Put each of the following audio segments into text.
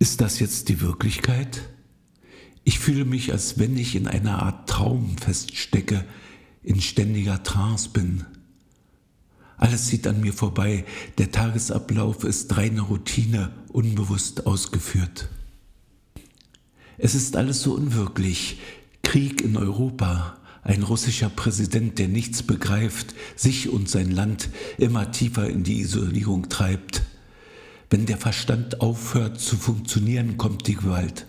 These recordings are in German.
Ist das jetzt die Wirklichkeit? Ich fühle mich, als wenn ich in einer Art Traum feststecke, in ständiger Trance bin. Alles zieht an mir vorbei, der Tagesablauf ist reine Routine, unbewusst ausgeführt. Es ist alles so unwirklich. Krieg in Europa, ein russischer Präsident, der nichts begreift, sich und sein Land immer tiefer in die Isolierung treibt. Wenn der Verstand aufhört zu funktionieren, kommt die Gewalt.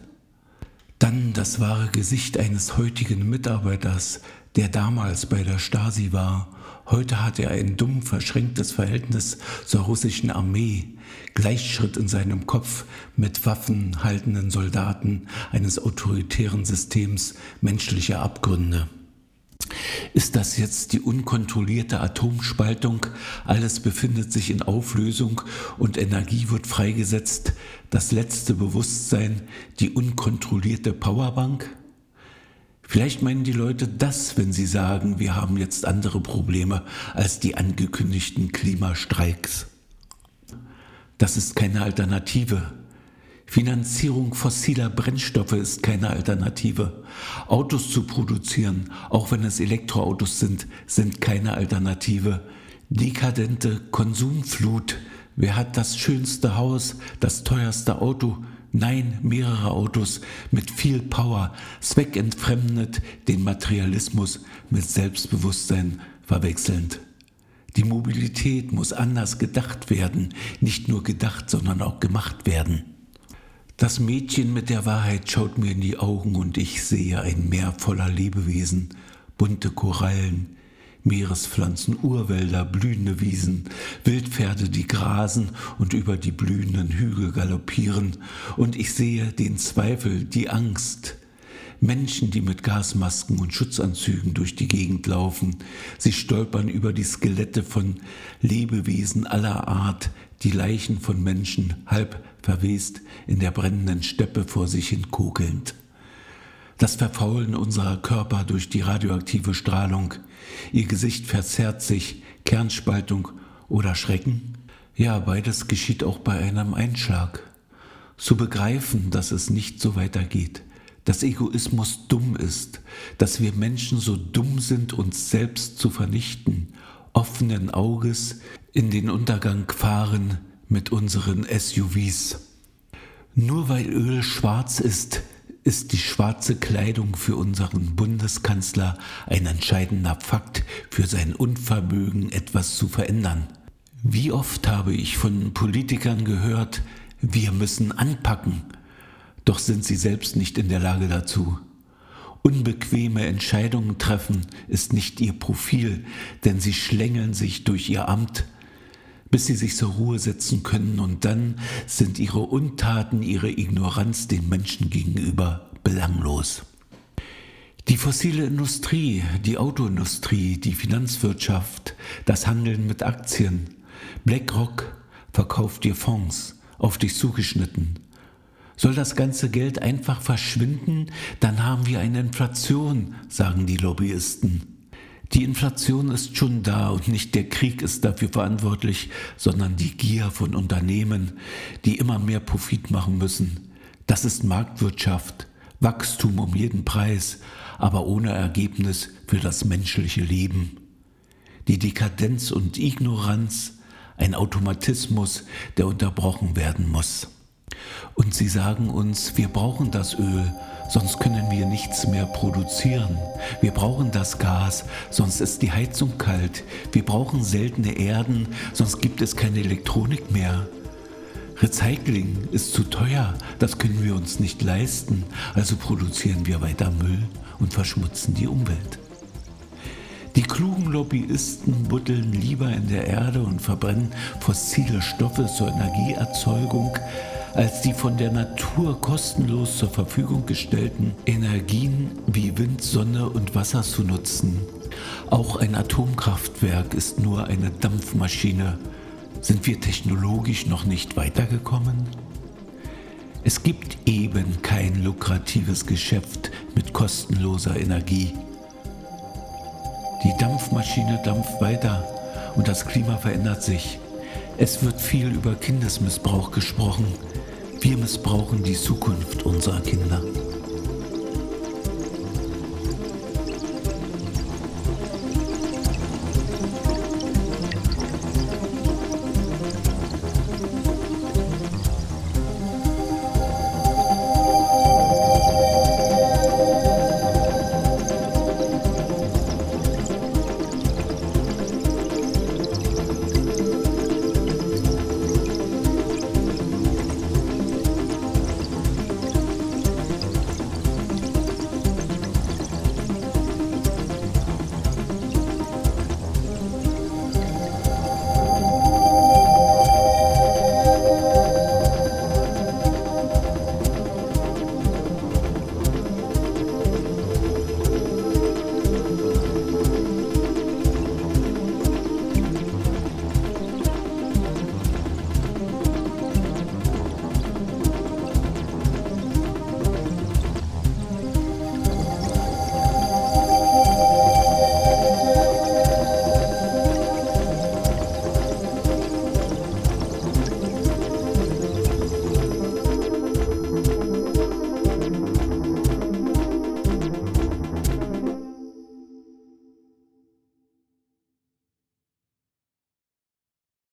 Dann das wahre Gesicht eines heutigen Mitarbeiters, der damals bei der Stasi war. Heute hat er ein dumm verschränktes Verhältnis zur russischen Armee, Gleichschritt in seinem Kopf mit waffenhaltenden Soldaten eines autoritären Systems menschlicher Abgründe. Ist das jetzt die unkontrollierte Atomspaltung? Alles befindet sich in Auflösung und Energie wird freigesetzt. Das letzte Bewusstsein, die unkontrollierte Powerbank? Vielleicht meinen die Leute das, wenn sie sagen, wir haben jetzt andere Probleme als die angekündigten Klimastreiks. Das ist keine Alternative. Finanzierung fossiler Brennstoffe ist keine Alternative. Autos zu produzieren, auch wenn es Elektroautos sind, sind keine Alternative. Dekadente Konsumflut. Wer hat das schönste Haus, das teuerste Auto? Nein, mehrere Autos mit viel Power, zweckentfremdet den Materialismus mit Selbstbewusstsein verwechselnd. Die Mobilität muss anders gedacht werden, nicht nur gedacht, sondern auch gemacht werden. Das Mädchen mit der Wahrheit schaut mir in die Augen und ich sehe ein Meer voller Lebewesen, bunte Korallen, Meerespflanzen, Urwälder, blühende Wiesen, Wildpferde, die grasen und über die blühenden Hügel galoppieren, und ich sehe den Zweifel, die Angst, Menschen, die mit Gasmasken und Schutzanzügen durch die Gegend laufen. Sie stolpern über die Skelette von Lebewesen aller Art, die Leichen von Menschen, halb verwest in der brennenden Steppe vor sich hin kokelnd. Das Verfaulen unserer Körper durch die radioaktive Strahlung, ihr Gesicht verzerrt sich, Kernspaltung oder Schrecken? Ja, beides geschieht auch bei einem Einschlag. Zu begreifen, dass es nicht so weitergeht, dass Egoismus dumm ist, dass wir Menschen so dumm sind, uns selbst zu vernichten, offenen Auges in den Untergang fahren mit unseren SUVs. Nur weil Öl schwarz ist, ist die schwarze Kleidung für unseren Bundeskanzler ein entscheidender Fakt für sein Unvermögen, etwas zu verändern. Wie oft habe ich von Politikern gehört, wir müssen anpacken, doch sind sie selbst nicht in der Lage dazu. Unbequeme Entscheidungen treffen ist nicht ihr Profil, denn sie schlängeln sich durch ihr Amt, bis sie sich zur Ruhe setzen können und dann sind ihre Untaten, ihre Ignoranz den Menschen gegenüber belanglos. Die fossile Industrie, die Autoindustrie, die Finanzwirtschaft, das Handeln mit Aktien, BlackRock verkauft dir Fonds, auf dich zugeschnitten, soll das ganze Geld einfach verschwinden, dann haben wir eine Inflation, sagen die Lobbyisten. Die Inflation ist schon da und nicht der Krieg ist dafür verantwortlich, sondern die Gier von Unternehmen, die immer mehr Profit machen müssen. Das ist Marktwirtschaft, Wachstum um jeden Preis, aber ohne Ergebnis für das menschliche Leben. Die Dekadenz und Ignoranz, ein Automatismus, der unterbrochen werden muss. Und sie sagen uns, wir brauchen das Öl, sonst können wir nichts mehr produzieren. Wir brauchen das Gas, sonst ist die Heizung kalt. Wir brauchen seltene Erden, sonst gibt es keine Elektronik mehr. Recycling ist zu teuer, das können wir uns nicht leisten, also produzieren wir weiter Müll und verschmutzen die Umwelt. Die klugen Lobbyisten buddeln lieber in der Erde und verbrennen fossile Stoffe zur Energieerzeugung, als die von der Natur kostenlos zur Verfügung gestellten Energien wie Wind, Sonne und Wasser zu nutzen. Auch ein Atomkraftwerk ist nur eine Dampfmaschine. Sind wir technologisch noch nicht weitergekommen? Es gibt eben kein lukratives Geschäft mit kostenloser Energie. Die Dampfmaschine dampft weiter und das Klima verändert sich. Es wird viel über Kindesmissbrauch gesprochen. Wir missbrauchen die Zukunft unserer Kinder.